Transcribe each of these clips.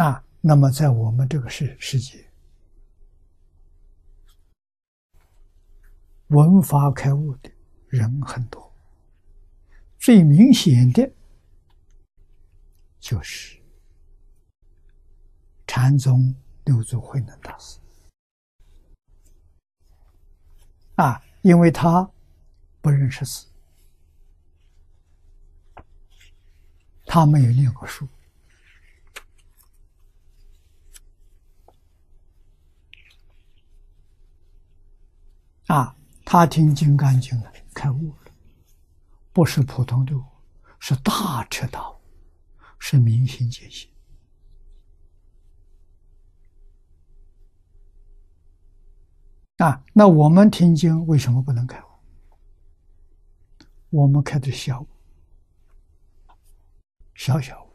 那那么在我们这个世世界，文法开悟的人很多，最明显的，就是禅宗六祖慧能大师啊，因为他不认识字，他没有念过书。啊，他听《金刚经》了，开悟了，不是普通的悟，是大彻大悟，是明心见性。啊，那我们听经为什么不能开悟？我们开的小，小小悟，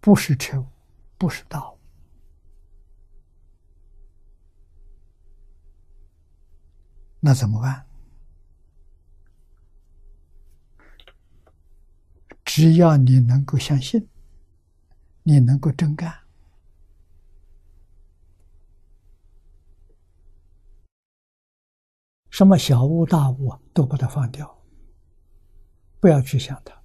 不是彻悟，不是大悟。那怎么办？只要你能够相信，你能够真干，什么小悟大悟都把它放掉，不要去想它。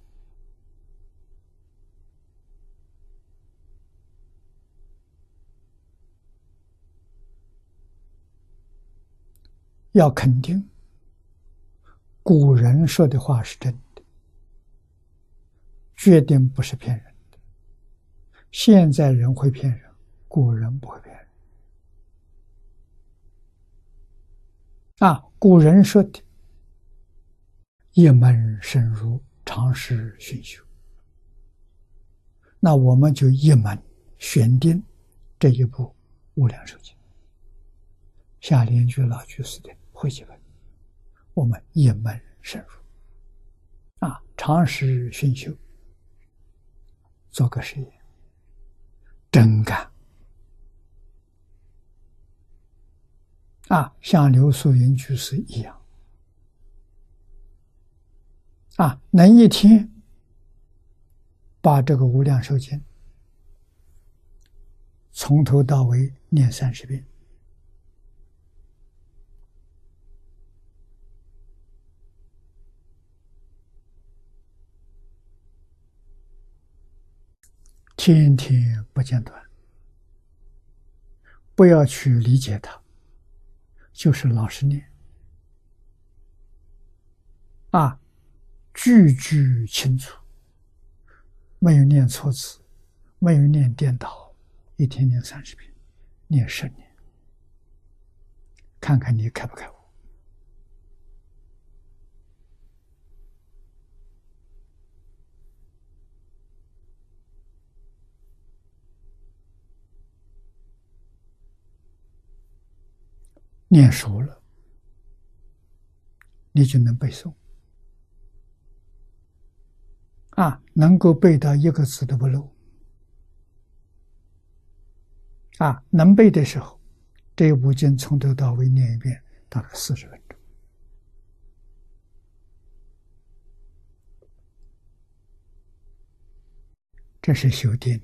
要肯定，古人说的话是真的，决定不是骗人的。现在人会骗人，古人不会骗人。啊，古人说的“一门深入，长时熏修”，那我们就一门选定这一部《无量寿经》，下联句老居士的。会几本，我们一门深入，啊，长时熏修，做个实验，真干，啊，像刘素云居士一样，啊，能一天把这个无量寿经从头到尾念三十遍。天天不间断，不要去理解它，就是老实念啊，句句清楚，没有念错字，没有念颠倒，一天念三十遍，念十年，看看你开不开悟。念熟了，你就能背诵啊，能够背到一个字都不漏啊。能背的时候，这部经从头到尾念一遍，大概四十分钟。这是修定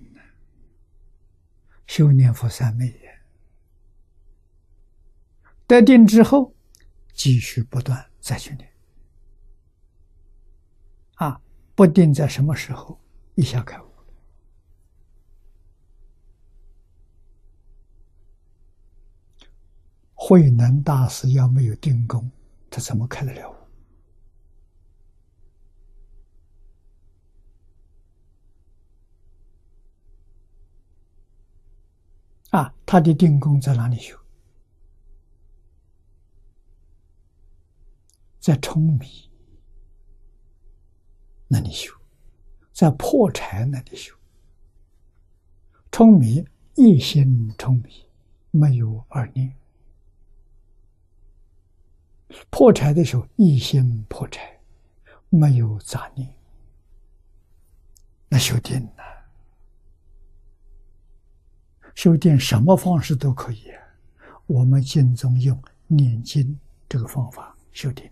修念佛三昧。得定之后，继续不断再去练。啊，不定在什么时候一下开悟。慧能大师要没有定功，他怎么开得了悟？啊，他的定功在哪里修？在聪明那里修，在破柴那里修。聪明一心聪明，没有二念；破柴的时候一心破柴，没有杂念。那修定呢？修定什么方式都可以。我们经中用念经这个方法修定。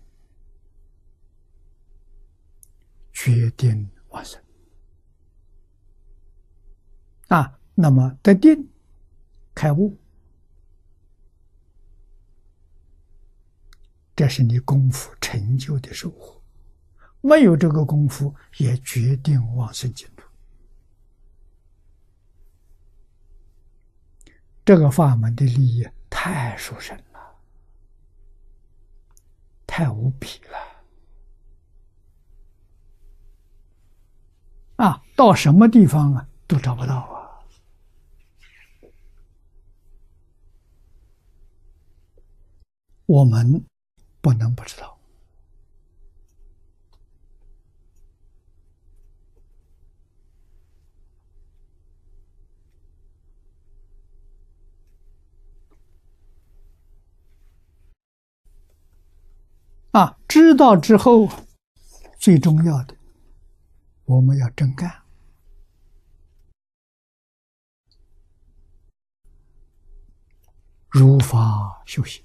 决定完成啊，那么得定开悟，这是你功夫成就的收获。没有这个功夫，也决定往生净土。这个法门的利益太殊胜了，太无比了。到什么地方啊，都找不到啊。我们不能不知道。啊，知道之后，最重要的，我们要真干，如法修行。